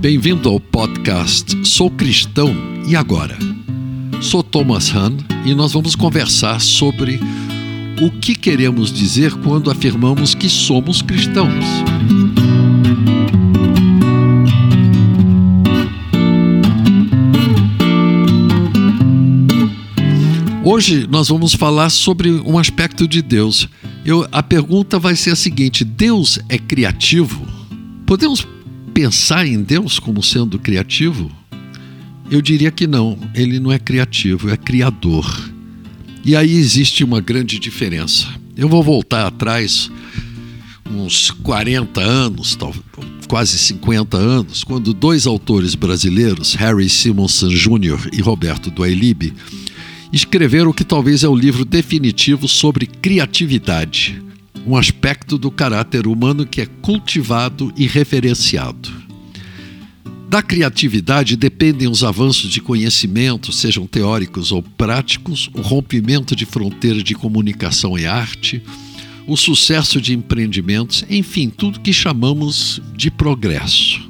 Bem-vindo ao podcast Sou Cristão e Agora. Sou Thomas Hahn e nós vamos conversar sobre o que queremos dizer quando afirmamos que somos cristãos. Hoje nós vamos falar sobre um aspecto de Deus. Eu, a pergunta vai ser a seguinte: Deus é criativo? Podemos pensar em Deus como sendo criativo? Eu diria que não, ele não é criativo, é criador. E aí existe uma grande diferença. Eu vou voltar atrás uns 40 anos, quase 50 anos, quando dois autores brasileiros, Harry Simonson Jr. e Roberto Duailib, escreveram o que talvez é o livro definitivo sobre criatividade um aspecto do caráter humano que é cultivado e referenciado. Da criatividade dependem os avanços de conhecimento, sejam teóricos ou práticos, o rompimento de fronteiras de comunicação e arte, o sucesso de empreendimentos, enfim, tudo que chamamos de progresso.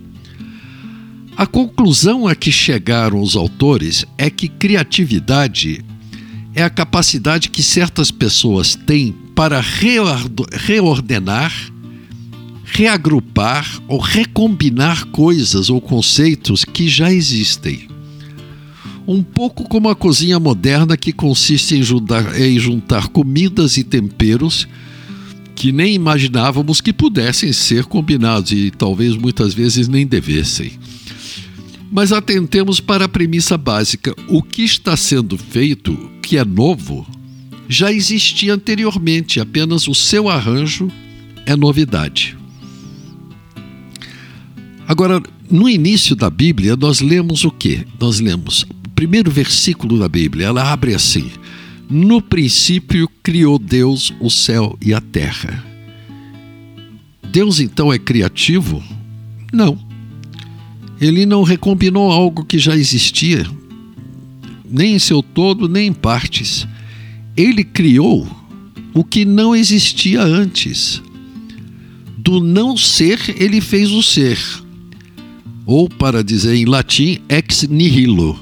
A conclusão a que chegaram os autores é que criatividade é a capacidade que certas pessoas têm para reordenar, reagrupar ou recombinar coisas ou conceitos que já existem. Um pouco como a cozinha moderna que consiste em juntar, em juntar comidas e temperos que nem imaginávamos que pudessem ser combinados e talvez muitas vezes nem devessem. Mas atentemos para a premissa básica: o que está sendo feito, que é novo, já existia anteriormente, apenas o seu arranjo é novidade. Agora, no início da Bíblia, nós lemos o quê? Nós lemos o primeiro versículo da Bíblia, ela abre assim: No princípio criou Deus o céu e a terra. Deus então é criativo? Não. Ele não recombinou algo que já existia, nem em seu todo, nem em partes. Ele criou o que não existia antes. Do não ser, ele fez o ser. Ou, para dizer em latim, ex nihilo.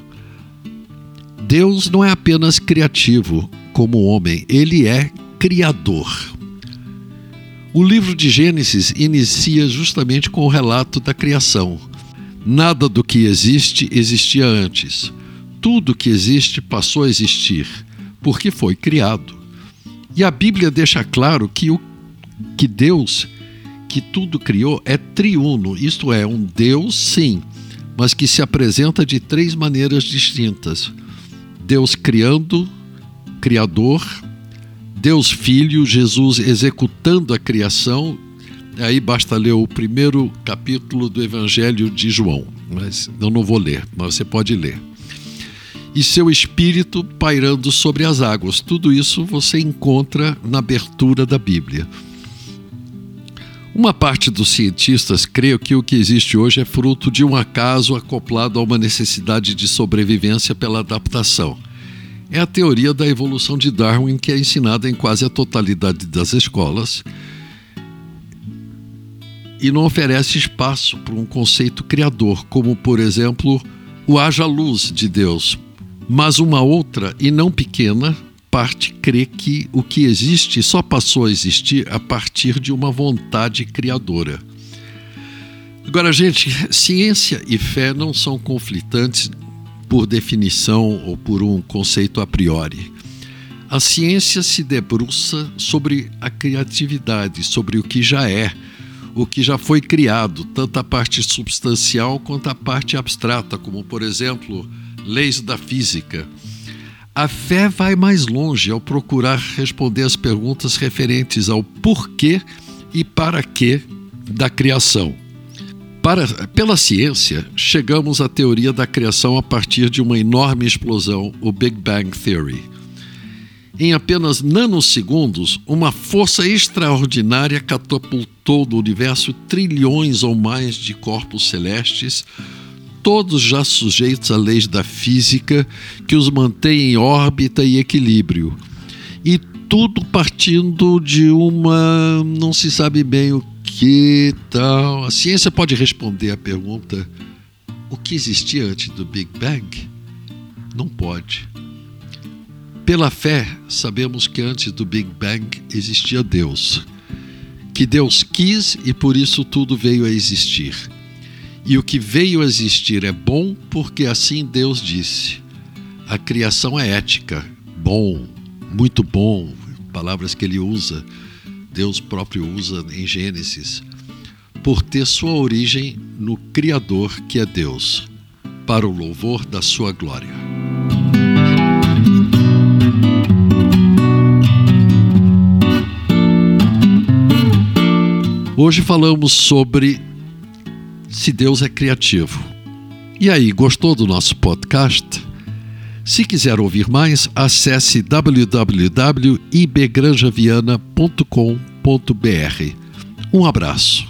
Deus não é apenas criativo como homem, ele é criador. O livro de Gênesis inicia justamente com o relato da criação. Nada do que existe existia antes. Tudo que existe passou a existir porque foi criado. E a Bíblia deixa claro que o que Deus que tudo criou é triuno, isto é, um Deus sim, mas que se apresenta de três maneiras distintas: Deus criando, criador, Deus Filho, Jesus executando a criação. Aí basta ler o primeiro capítulo do Evangelho de João, mas eu não vou ler, mas você pode ler e seu espírito pairando sobre as águas. Tudo isso você encontra na abertura da Bíblia. Uma parte dos cientistas crê que o que existe hoje é fruto de um acaso acoplado a uma necessidade de sobrevivência pela adaptação. É a teoria da evolução de Darwin que é ensinada em quase a totalidade das escolas e não oferece espaço para um conceito criador, como, por exemplo, o haja luz de Deus, mas uma outra, e não pequena, parte crê que o que existe só passou a existir a partir de uma vontade criadora. Agora, gente, ciência e fé não são conflitantes por definição ou por um conceito a priori. A ciência se debruça sobre a criatividade, sobre o que já é, o que já foi criado, tanto a parte substancial quanto a parte abstrata, como, por exemplo, leis da física. A fé vai mais longe ao procurar responder as perguntas referentes ao porquê e para quê da criação. Para, pela ciência, chegamos à teoria da criação a partir de uma enorme explosão, o Big Bang Theory. Em apenas nanosegundos, uma força extraordinária catapultou do universo trilhões ou mais de corpos celestes, todos já sujeitos a leis da física que os mantêm em órbita e equilíbrio. E tudo partindo de uma. não se sabe bem o que tal. A ciência pode responder a pergunta o que existia antes do Big Bang? Não pode. Pela fé, sabemos que antes do Big Bang existia Deus, que Deus quis e por isso tudo veio a existir. E o que veio a existir é bom porque assim Deus disse. A criação é ética, bom, muito bom, palavras que ele usa, Deus próprio usa em Gênesis, por ter sua origem no Criador que é Deus, para o louvor da sua glória. Hoje falamos sobre se Deus é criativo. E aí, gostou do nosso podcast? Se quiser ouvir mais, acesse www.ibgranjaviana.com.br. Um abraço.